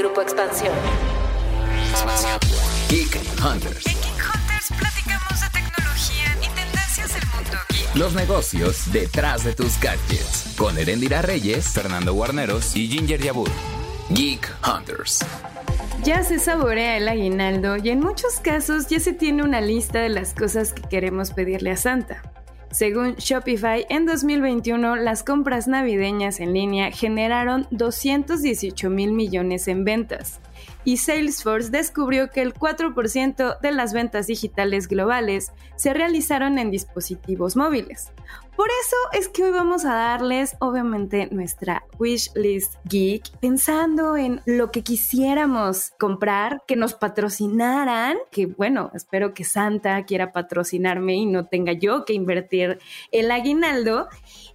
Grupo Expansión. Geek Hunters. En Geek Hunters platicamos de tecnología y tendencias del mundo geek. Los negocios detrás de tus gadgets. Con Erendira Reyes, Fernando Guarneros y Ginger Yabur. Geek Hunters. Ya se saborea el aguinaldo y en muchos casos ya se tiene una lista de las cosas que queremos pedirle a Santa. Según Shopify, en 2021 las compras navideñas en línea generaron 218 mil millones en ventas y Salesforce descubrió que el 4% de las ventas digitales globales se realizaron en dispositivos móviles. Por eso es que hoy vamos a darles obviamente nuestra wish list geek pensando en lo que quisiéramos comprar, que nos patrocinaran, que bueno, espero que Santa quiera patrocinarme y no tenga yo que invertir el aguinaldo.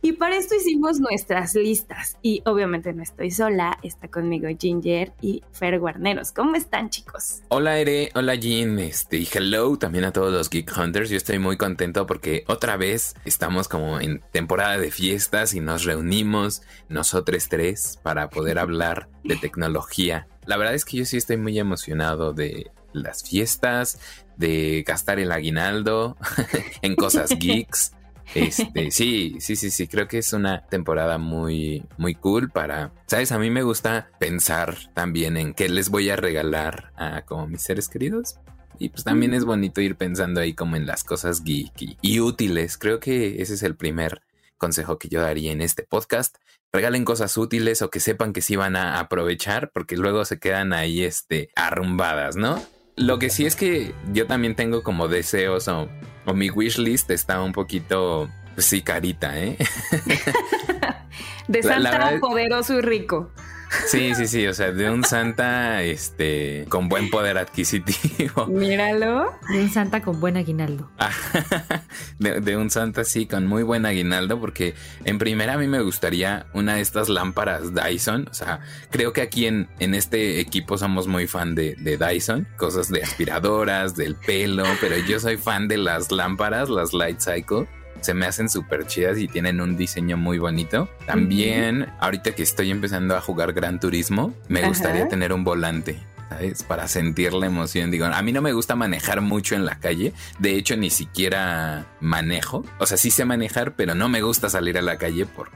Y para esto hicimos nuestras listas y obviamente no estoy sola, está conmigo Ginger y Fer Guarneros. ¿Cómo están chicos? Hola Ere, hola Jean, este, y hello también a todos los Geek Hunters. Yo estoy muy contento porque otra vez estamos como en temporada de fiestas y nos reunimos nosotros tres para poder hablar de tecnología. La verdad es que yo sí estoy muy emocionado de las fiestas, de gastar el aguinaldo en cosas geeks. Este, sí, sí, sí, sí, creo que es una temporada muy, muy cool para, sabes, a mí me gusta pensar también en qué les voy a regalar a como mis seres queridos. Y pues también es bonito ir pensando ahí como en las cosas geek y, útiles. Creo que ese es el primer consejo que yo daría en este podcast. Regalen cosas útiles o que sepan que sí van a aprovechar porque luego se quedan ahí este arrumbadas, ¿no? Lo que sí es que yo también tengo como deseos o, o mi wish list está un poquito, pues sí, carita, ¿eh? De Santa poderoso y rico. Sí, sí, sí, o sea, de un santa este con buen poder adquisitivo. Míralo. De un santa con buen aguinaldo. de, un santa sí, con muy buen aguinaldo, porque en primera a mí me gustaría una de estas lámparas Dyson. O sea, creo que aquí en, en este equipo somos muy fan de, de Dyson, cosas de aspiradoras, del pelo, pero yo soy fan de las lámparas, las Light Cycle se me hacen súper chidas y tienen un diseño muy bonito. También, ahorita que estoy empezando a jugar Gran Turismo, me gustaría tener un volante. ¿sabes? Para sentir la emoción. Digo, a mí no me gusta manejar mucho en la calle. De hecho, ni siquiera manejo. O sea, sí sé manejar, pero no me gusta salir a la calle por,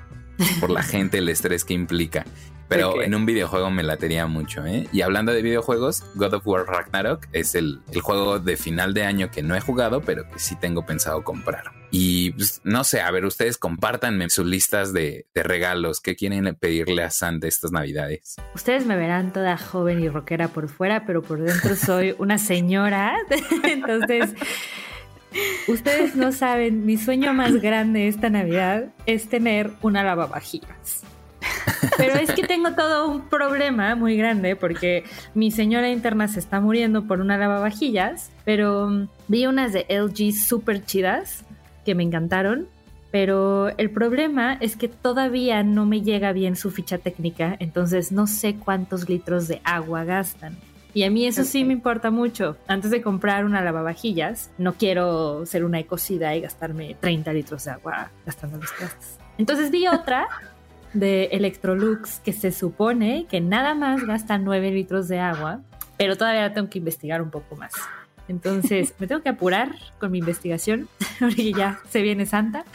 por la gente, el estrés que implica. Pero en un videojuego me latería mucho, ¿eh? Y hablando de videojuegos, God of War Ragnarok es el, juego de final de año que no he jugado, pero que sí tengo pensado comprar. Y pues, no sé, a ver, ustedes compártanme sus listas de, regalos. ¿Qué quieren pedirle a Santa estas navidades? Ustedes me verán toda joven y rockera por fuera, pero por dentro soy una señora. Entonces... Ustedes no saben, mi sueño más grande esta Navidad es tener una lavavajillas. Pero es que tengo todo un problema muy grande porque mi señora interna se está muriendo por una lavavajillas, pero mm, vi unas de LG súper chidas que me encantaron. Pero el problema es que todavía no me llega bien su ficha técnica, entonces no sé cuántos litros de agua gastan. Y a mí eso sí me importa mucho. Antes de comprar una lavavajillas, no quiero ser una ecocida y gastarme 30 litros de agua gastando los trastes. Entonces vi otra de Electrolux que se supone que nada más gasta 9 litros de agua, pero todavía tengo que investigar un poco más. Entonces me tengo que apurar con mi investigación porque ya se viene Santa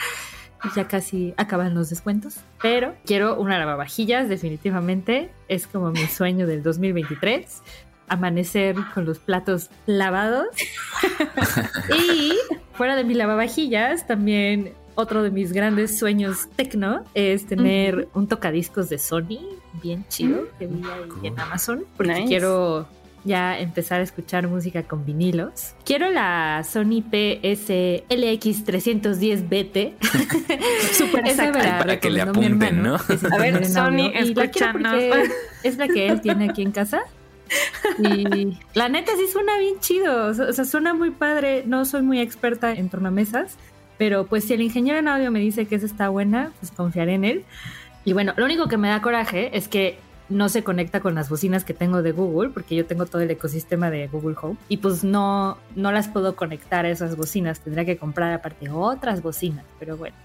ya casi acaban los descuentos. Pero quiero una lavavajillas, definitivamente. Es como mi sueño del 2023 amanecer con los platos lavados. y fuera de mi lavavajillas, también otro de mis grandes sueños tecno es tener un tocadiscos de Sony bien chido mm. que vi ahí en Amazon porque quiero ya empezar a escuchar música con vinilos. Quiero la Sony PSLX310BT. Súper exacta. Para que le apunten, ¿no? A ver, Sony, escúchanos. Es la que él tiene aquí en casa. Y la neta sí suena bien chido. O sea, suena muy padre. No soy muy experta en tornamesas, pero pues si el ingeniero en audio me dice que esa está buena, pues confiaré en él. Y bueno, lo único que me da coraje es que no se conecta con las bocinas que tengo de Google, porque yo tengo todo el ecosistema de Google Home, y pues no, no las puedo conectar a esas bocinas, tendría que comprar aparte otras bocinas, pero bueno.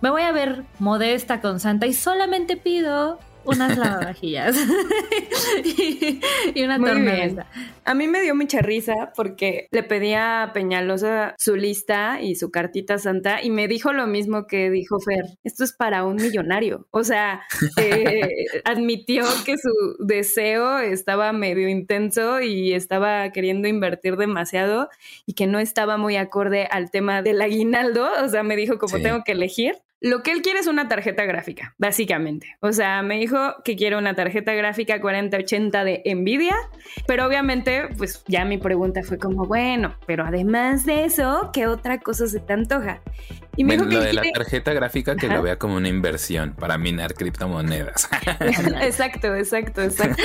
Me voy a ver modesta con Santa y solamente pido unas lavavajillas y, y una Muy bien. tornamesa. A mí me dio mucha risa porque le pedí a Peñalosa su lista y su cartita santa y me dijo lo mismo que dijo Fer. Esto es para un millonario. O sea, eh, admitió que su deseo estaba medio intenso y estaba queriendo invertir demasiado y que no estaba muy acorde al tema del aguinaldo. O sea, me dijo como Sí. tengo que elegir. Lo que él quiere es una tarjeta gráfica, básicamente. O sea, me dijo que quiere una tarjeta gráfica 4080 de Nvidia, pero obviamente, pues ya mi pregunta fue como, bueno, pero además de eso, ¿qué otra cosa se te antoja? Y me Bueno, dijo lo que de la tarjeta gráfica que Ajá. lo vea como una inversión para minar criptomonedas. exacto, exacto, exacto.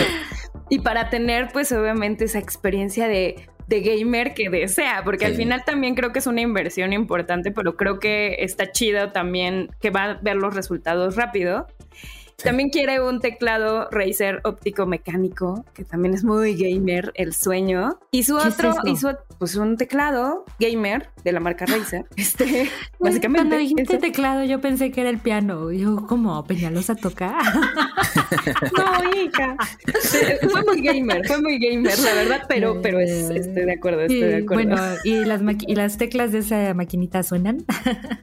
Y para tener, pues obviamente, esa experiencia de, de gamer que desea, porque al final también creo que es una inversión importante, pero creo que está chido también que va a ver los resultados rápido. Sí. También quiere un teclado Razer óptico mecánico, que también es muy gamer, el sueño. Y su ¿Qué es otro, eso? y su, pues un teclado gamer de la marca Razer. Este, básicamente. Cuando dijiste eso. teclado, yo pensé que era el piano. Yo, como Peñalosa toca. No, hija. Fue muy gamer, fue muy gamer, la verdad, pero, pero es- estoy de acuerdo, estoy de acuerdo. bueno, ¿y las, ¿y las teclas de esa maquinita suenan?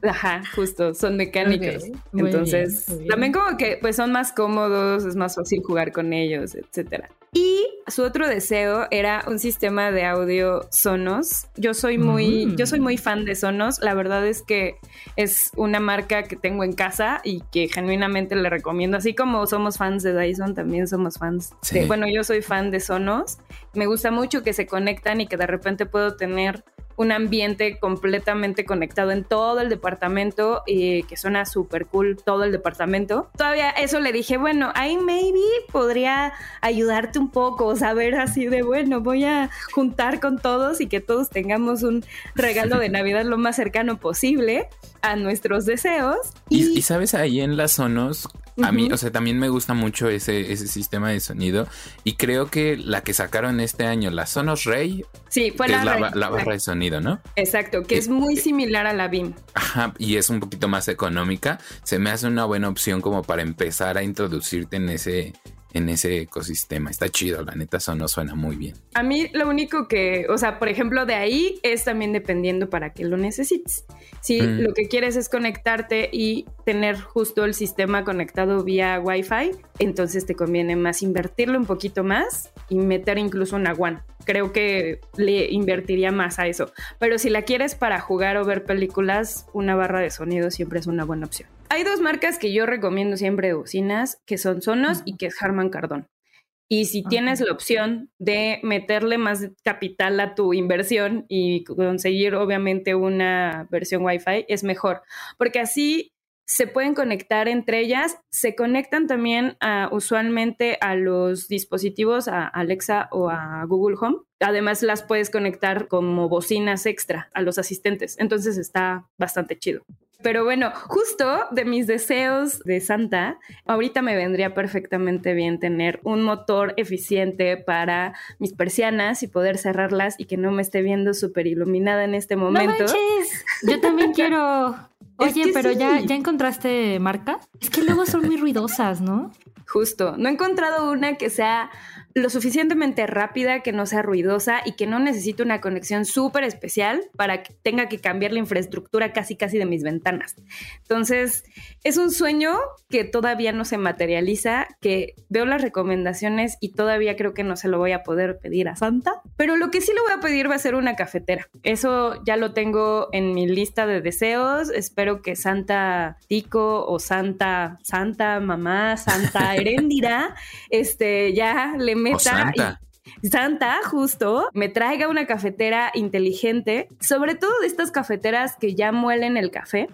Ajá, justo, son mecánicos. Entonces, bien, muy bien. también como que pues son más cómodos, es más fácil jugar con ellos, etcétera. Y su otro deseo era un sistema de audio Sonos. Yo soy muy, Mm. yo soy muy fan de Sonos. La verdad es que es una marca que tengo en casa y que genuinamente le recomiendo. Así como somos fans de Dyson, también somos fans. Sí. de- bueno, yo soy fan de Sonos. Me gusta mucho que se conectan y que de repente puedo tener un ambiente completamente conectado en todo el departamento y que suena súper cool todo el departamento. Todavía eso le dije, bueno, ahí maybe podría ayudarte un poco, saber así de, bueno, voy a juntar con todos y que todos tengamos un regalo de Navidad lo más cercano posible a nuestros deseos. Y, y sabes, ahí en las A mí, o sea, también me gusta mucho ese, ese sistema de sonido. Y creo que la que sacaron este año, la Sonos Ray, sí, fue que la, es la, barra de sonido, ¿no? Exacto, que es muy eh, similar a la BIM. Ajá, y es un poquito más económica. Se me hace una buena opción como para empezar a introducirte en ese, en ese ecosistema. Está chido, la neta, Sonos suena muy bien. A mí lo único que, o sea, por ejemplo, de ahí es también dependiendo para qué lo necesites. Si Mm. lo que quieres es conectarte y tener justo el sistema conectado vía Wi-Fi, entonces te conviene más invertirle un poquito más y meter incluso una WAN. Creo que le invertiría más a eso. Pero si la quieres para jugar o ver películas, una barra de sonido siempre es una buena opción. Hay dos marcas que yo recomiendo siempre de bocinas, que son Sonos y que es Harman Kardon. Y si tienes la opción de meterle más capital a tu inversión y conseguir obviamente una versión Wi-Fi, es mejor, porque así se pueden conectar entre ellas, se conectan también a, usualmente a los dispositivos, a Alexa o a Google Home. Además las puedes conectar como bocinas extra a los asistentes, entonces está bastante chido. Pero bueno, justo de mis deseos de Santa, ahorita me vendría perfectamente bien tener un motor eficiente para mis persianas y poder cerrarlas y que no me esté viendo súper iluminada en este ¡No momento. manches! Yo también quiero... Es Oye, que pero sí. ya, ya encontraste marca. Es que luego son muy ruidosas, ¿no? Justo, no he encontrado una que sea lo suficientemente rápida, que no sea ruidosa y que no necesite una conexión súper especial para que tenga que cambiar la infraestructura casi casi de mis ventanas. Entonces, es un sueño que todavía no se materializa, que veo las recomendaciones y todavía creo que no se lo voy a poder pedir a Santa, pero lo que sí le voy a pedir va a ser una cafetera. Eso ya lo tengo en mi lista de deseos. Espero que Santa Tico o Santa, Santa Mamá, Santa Heréndira, este, ya le meta Santa. justo, me traiga una cafetera inteligente, sobre todo de estas cafeteras que ya muelen el café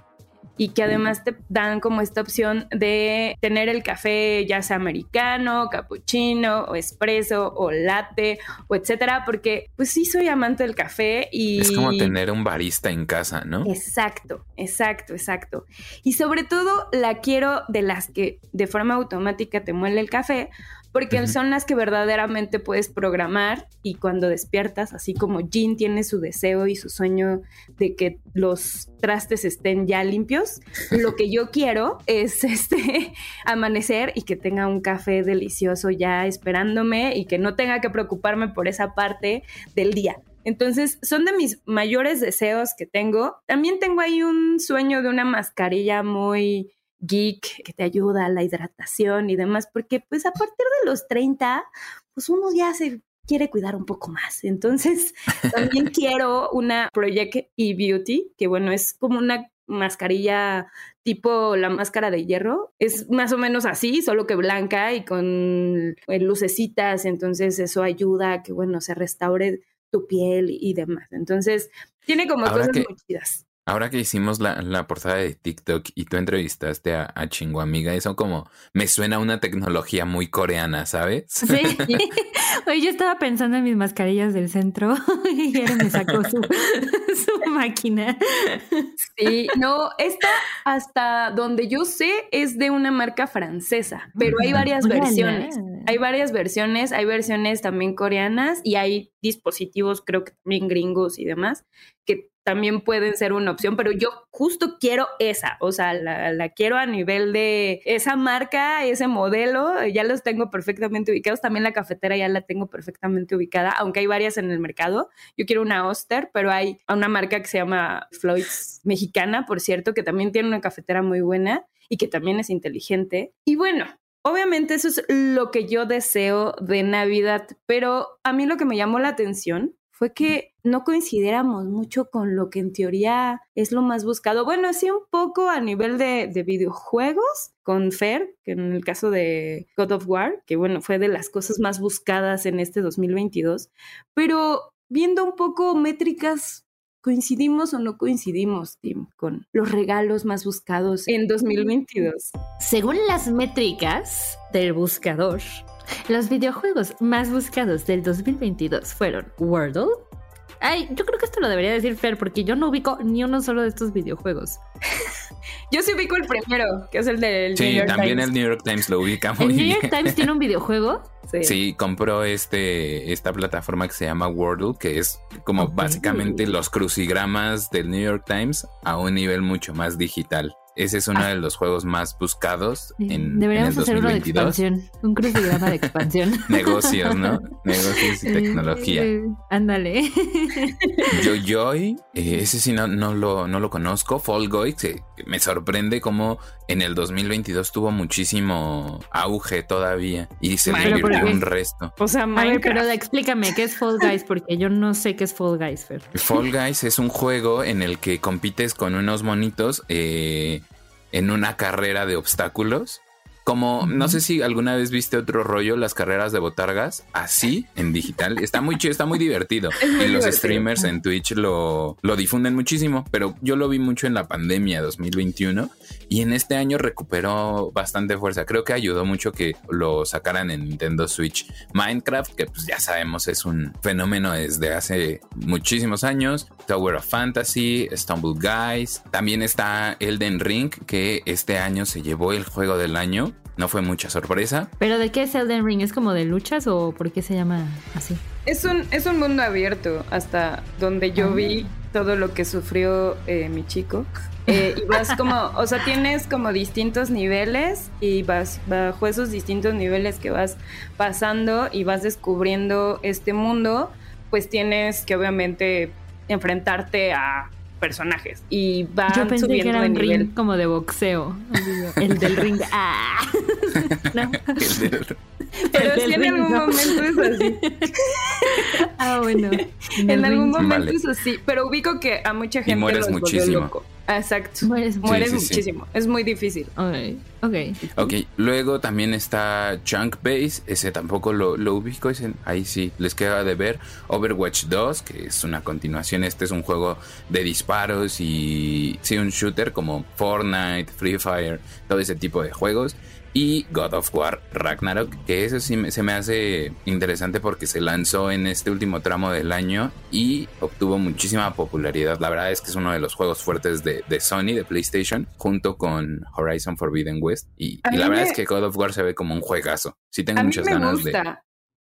y que además te dan como esta opción de tener el café ya sea americano, cappuccino o espresso o latte o etcétera, porque pues sí soy amante del café y Es como tener un barista en casa, ¿no? Exacto, exacto, exacto. Y sobre todo la quiero de las que de forma automática te muele el café, porque son las que verdaderamente puedes programar y cuando despiertas, así como Jean tiene su deseo y su sueño de que los trastes estén ya limpios, lo que yo quiero es este amanecer y que tenga un café delicioso ya esperándome y que no tenga que preocuparme por esa parte del día. Entonces, son de mis mayores deseos que tengo. También tengo ahí un sueño de una mascarilla muy geek que te ayuda a la hidratación y demás, porque pues a partir de los 30, pues uno ya se quiere cuidar un poco más. Entonces, también quiero una Project e-Beauty, que bueno, es como una mascarilla tipo la máscara de hierro. Es más o menos así, solo que blanca y con eh, lucecitas. Entonces, eso ayuda a que, bueno, se restaure tu piel y demás. Entonces, tiene como cosas que- muy chidas. Ahora que hicimos la, la portada de TikTok y tú entrevistaste a, a Chingo Amiga, eso como me suena a una tecnología muy coreana, ¿sabes? Sí. Oye, yo estaba pensando en mis mascarillas del centro y Eren me sacó su, su máquina. Sí, no, esta hasta donde yo sé es de una marca francesa, pero hay varias Órale. versiones. Hay varias versiones, hay versiones también coreanas y hay dispositivos, creo que también gringos y demás, que también pueden ser una opción, pero yo justo quiero esa, o sea, la, la quiero a nivel de esa marca, ese modelo, ya los tengo perfectamente ubicados, también la cafetera ya la tengo perfectamente ubicada, aunque hay varias en el mercado. Yo quiero una Oster, pero hay una marca que se llama Floyd's mexicana, por cierto, que también tiene una cafetera muy buena y que también es inteligente. Y bueno, obviamente eso es lo que yo deseo de Navidad, pero a mí lo que me llamó la atención fue que no coincidiéramos mucho con lo que en teoría es lo más buscado. Bueno, sí un poco a nivel de, de videojuegos, con Fer, que en el caso de God of War, que bueno, fue de las cosas más buscadas en este 2022, pero viendo un poco métricas, ¿coincidimos o no coincidimos, Tim, con los regalos más buscados en 2022? Según las métricas del buscador, los videojuegos más buscados del 2022 fueron Wordle. Ay, yo creo que esto lo debería decir Fer porque yo no ubico ni uno solo de estos videojuegos. Yo sí ubico el primero, que es el del New Sí, York también Times. el New York Times lo ubica ¿El muy New bien. York Times tiene un videojuego? Sí. Sí, compró este, esta plataforma que se llama Wordle, que es como básicamente los crucigramas del New York Times a un nivel mucho más digital. Ese es uno Ah. de los juegos más buscados en, en Deberíamos el hacer uno de 2022. expansión, un crucigrama de expansión. Negocios, ¿no? Negocios y tecnología. Eh, Ándale. Yo Joy, eh, ese sí no, no, lo, no lo conozco. Fall Guys, que me sorprende cómo en el 2022 tuvo muchísimo auge todavía y se le porque- un resto. O sea, A ver, Minecraft. pero explícame, ¿qué es Fall Guys? Porque yo no sé qué es Fall Guys, Fer. Fall Guys es un juego en el que compites con unos monitos eh, en una carrera de obstáculos. Como, no sé si alguna vez viste otro rollo, las carreras de botargas, así en digital. Está muy chido, está muy divertido. Es muy y los streamers en Twitch lo, lo difunden muchísimo, pero yo lo vi mucho en la pandemia 2021 y en este año recuperó bastante fuerza. Creo que ayudó mucho que lo sacaran en Nintendo Switch. Minecraft, que pues ya sabemos es un fenómeno desde hace muchísimos años. Tower of Fantasy, Stumble Guys. También está Elden Ring, que este año se llevó el juego del año. No fue mucha sorpresa. ¿Pero de qué es Elden Ring? ¿Es como de luchas o por qué se llama así? Es un, es un mundo abierto hasta donde yo Ah. vi todo lo que sufrió eh, mi chico. Eh, y vas como, o sea, tienes como distintos niveles y vas bajo esos distintos niveles que vas pasando y vas descubriendo este mundo, pues tienes que obviamente enfrentarte a personajes y van Yo pensé que subiendo era de un nivel. ring como de boxeo. El del ring. ¡Ah! No. Pero El sí del en ring, algún no. momento es así. Ah, bueno. En, En algún ring. momento Vale. es así, pero ubico que a mucha gente mueres los volvió muchísimo. loco. Exacto. Mueres Mueres Sí, sí, sí. muchísimo. Es muy difícil. Ok, ok. Ok, luego también está Chunk Base, ese tampoco lo, lo ubico, ese, ahí sí, les queda de ver. Overwatch 2, que es una continuación, este es un juego de disparos y sí, un shooter como Fortnite, Free Fire, todo ese tipo de juegos. y God of War Ragnarok, que eso sí me- se me hace interesante porque se lanzó en este último tramo del año y obtuvo muchísima popularidad. La verdad es que es uno de los juegos fuertes de, de Sony, de PlayStation, junto con Horizon Forbidden West. Y, la verdad me- es que God of War se ve como un juegazo. Sí tengo A mí muchas me ganas de...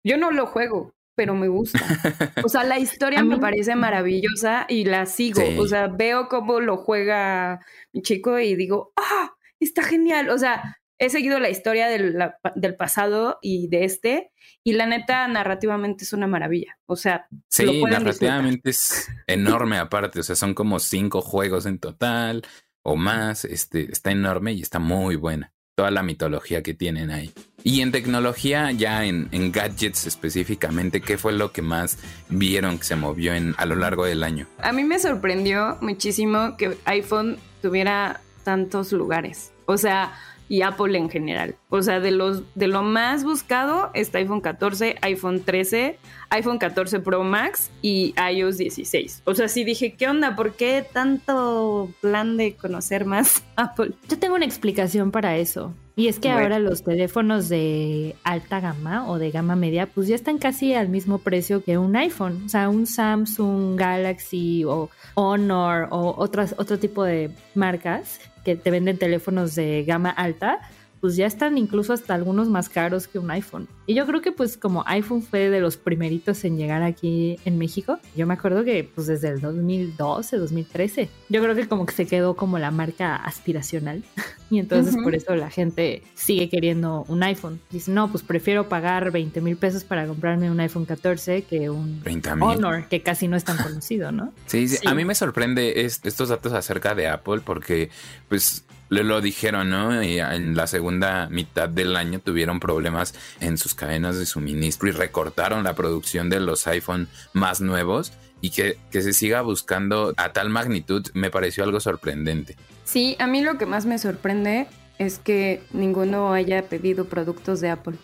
Yo no lo juego, pero me gusta. O sea, la historia A me mí- parece maravillosa y la sigo. Sí. O sea, veo cómo lo juega mi chico y digo, ¡ah! Está genial. O sea, he seguido la historia del, la- del pasado y de este. Y la neta, narrativamente es una maravilla. O sea, lo Sí, disfrutar. narrativamente es enorme aparte, o sea, son como cinco juegos en total o más, este, está enorme y está muy buena. Toda la mitología que tienen ahí. Y en tecnología, ya en, en gadgets específicamente, ¿qué fue lo que más vieron que se movió en, a lo largo del año? A mí me sorprendió muchísimo que iPhone tuviera tantos lugares. O sea, y Apple en general. O sea, de los de lo más buscado está iPhone 14, iPhone 13, iPhone 14 Pro Max y iOS 16. O sea, sí dije, ¿qué onda? ¿Por qué tanto plan de conocer más Apple? Yo tengo una explicación para eso. Y es que Bueno. ahora los teléfonos de alta gama o de gama media, pues ya están casi al mismo precio que un iPhone. O sea, un Samsung, Galaxy o Honor o otras, otro tipo de marcas que te venden teléfonos de gama alta, pues ya están incluso hasta algunos más caros que un iPhone. Y yo creo que pues como iPhone fue de los primeritos en llegar aquí en México, yo me acuerdo que pues desde el 2012, 2013, yo creo que como que se quedó como la marca aspiracional y entonces Ujú. por eso la gente sigue queriendo un iPhone. Dice, no, pues prefiero pagar 20 mil pesos para comprarme un iPhone 14 que un 30 mil. Honor, que casi no es tan conocido, ¿no? Sí, sí, Sí. a mí me sorprende es- estos datos acerca de Apple porque, pues, le lo dijeron, ¿no? Y en la segunda mitad del año tuvieron problemas en sus cadenas de suministro y recortaron la producción de los iPhone más nuevos y que, que se siga buscando a tal magnitud me pareció algo sorprendente. Sí, a mí lo que más me sorprende es que ninguno haya pedido productos de Apple.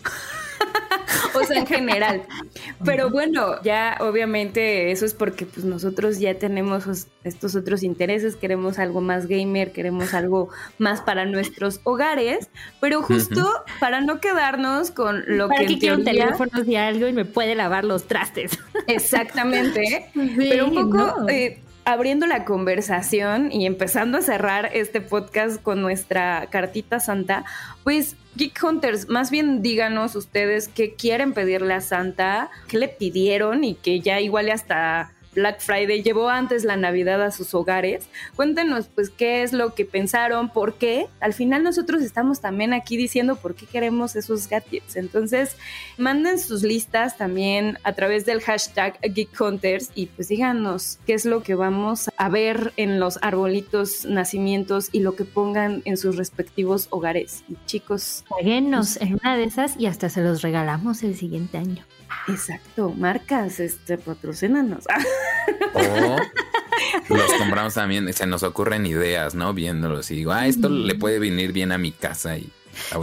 o sea, en general. Pero bueno, ya obviamente eso es porque pues nosotros ya tenemos os- estos otros intereses, queremos algo más gamer, queremos algo más para nuestros hogares, pero justo para no quedarnos con lo ¿Para que qué en quiero un teoría- teléfono si algo y me puede lavar los trastes? Exactamente. Pero un poco no. eh, abriendo la conversación y empezando a cerrar este podcast con nuestra cartita santa, pues Geek Hunters, más bien díganos ustedes qué quieren pedirle a Santa, qué le pidieron y que ya igual hasta Black Friday llevó antes la Navidad a sus hogares. Cuéntenos pues qué es lo que pensaron, por qué. Al final nosotros estamos también aquí diciendo por qué queremos esos gadgets. Entonces, manden sus listas también a través del hashtag Geek Hunters y pues díganos qué es lo que vamos a ver en los arbolitos nacimientos y lo que pongan en sus respectivos hogares. Y chicos, Páguenos en una de esas y hasta se los regalamos el siguiente año. exacto, marcas, este, patrocínanos. O los compramos también, se nos ocurren ideas, ¿no? Viéndolos y digo, ah, esto le puede venir bien a mi casa y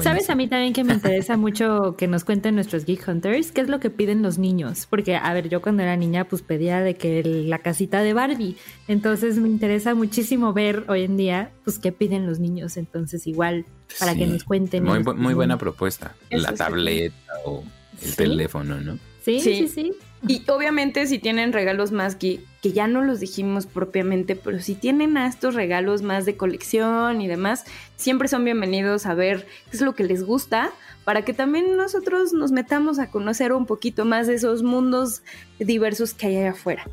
¿Sabes a mí también que me interesa mucho que nos cuenten nuestros Geek Hunters? ¿Qué es lo que piden los niños? Porque, a ver, yo cuando era niña pues pedía de que el- la casita de Barbie. Entonces me interesa muchísimo ver hoy en día pues qué piden los niños. Entonces igual para Sí. que nos cuenten. Muy, bu- muy buena propuesta. Eso la sí. tableta o el Sí. teléfono, ¿no? Sí, Sí. sí, sí. Y obviamente si tienen regalos más que, que ya no los dijimos propiamente, pero si tienen a estos regalos más de colección y demás, siempre son bienvenidos a ver qué es lo que les gusta para que también nosotros nos metamos a conocer un poquito más de esos mundos diversos que hay allá afuera.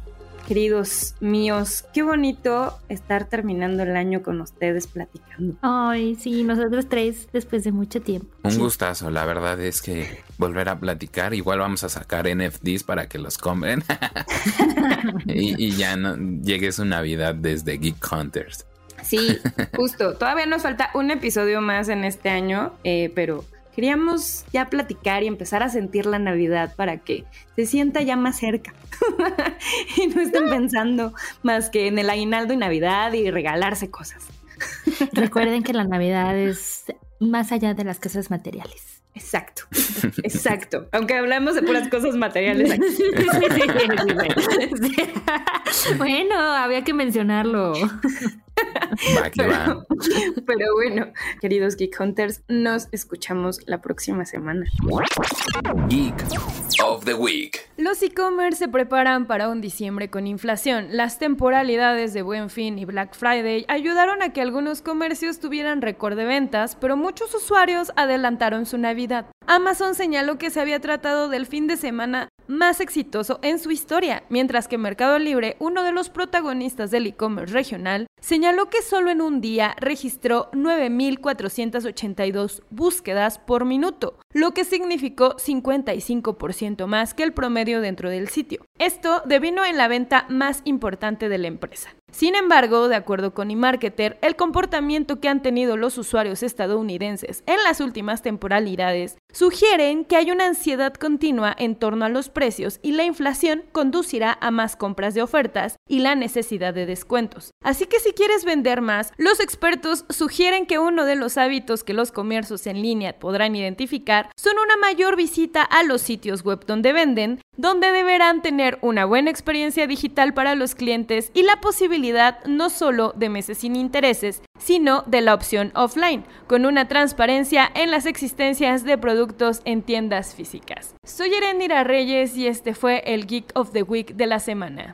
Queridos míos, qué bonito estar terminando el año con ustedes platicando. Ay, sí, nosotros tres después de mucho tiempo. Un Sí. gustazo, la verdad es que volver a platicar, igual vamos a sacar NFTs para que los compren y, y ya no llegue su Navidad desde Geek Hunters. Sí, justo. Todavía nos falta un episodio más en este año, eh, pero queríamos ya platicar y empezar a sentir la Navidad para que se sienta ya más cerca y no estén pensando más que en el aguinaldo y Navidad y regalarse cosas. Recuerden que la Navidad es más allá de las cosas materiales. Exacto, exacto. Aunque hablamos de puras cosas materiales aquí. Sí, sí, bueno. Sí. Bueno, había que mencionarlo. Va que va. Pero bueno, queridos Geek Hunters, nos escuchamos la próxima semana. Geek of the Week. Los e-commerce se preparan para un diciembre con inflación. Las temporalidades de Buen Fin y Black Friday ayudaron a que algunos comercios tuvieran récord de ventas, pero muchos usuarios adelantaron su Navidad. Amazon señaló que se había tratado del fin de semana más exitoso en su historia, mientras que Mercado Libre, uno de los protagonistas del e-commerce regional, señaló que solo en un día registró 9.482 búsquedas por minuto, lo que significó 55% más que el promedio dentro del sitio. Esto devino en la venta más importante de la empresa. Sin embargo, de acuerdo con eMarketer, el comportamiento que han tenido los usuarios estadounidenses en las últimas temporalidades sugieren que hay una ansiedad continua en torno a los precios y la inflación conducirá a más compras de ofertas y la necesidad de descuentos. Así que quieres vender más, los expertos sugieren que uno de los hábitos que los comercios en línea podrán identificar son una mayor visita a los sitios web donde venden, donde deberán tener una buena experiencia digital para los clientes y la posibilidad no solo de meses sin intereses, sino de la opción offline, con una transparencia en las existencias de productos en tiendas físicas. Soy Erendira Reyes y este fue el Geek of the Week de la semana.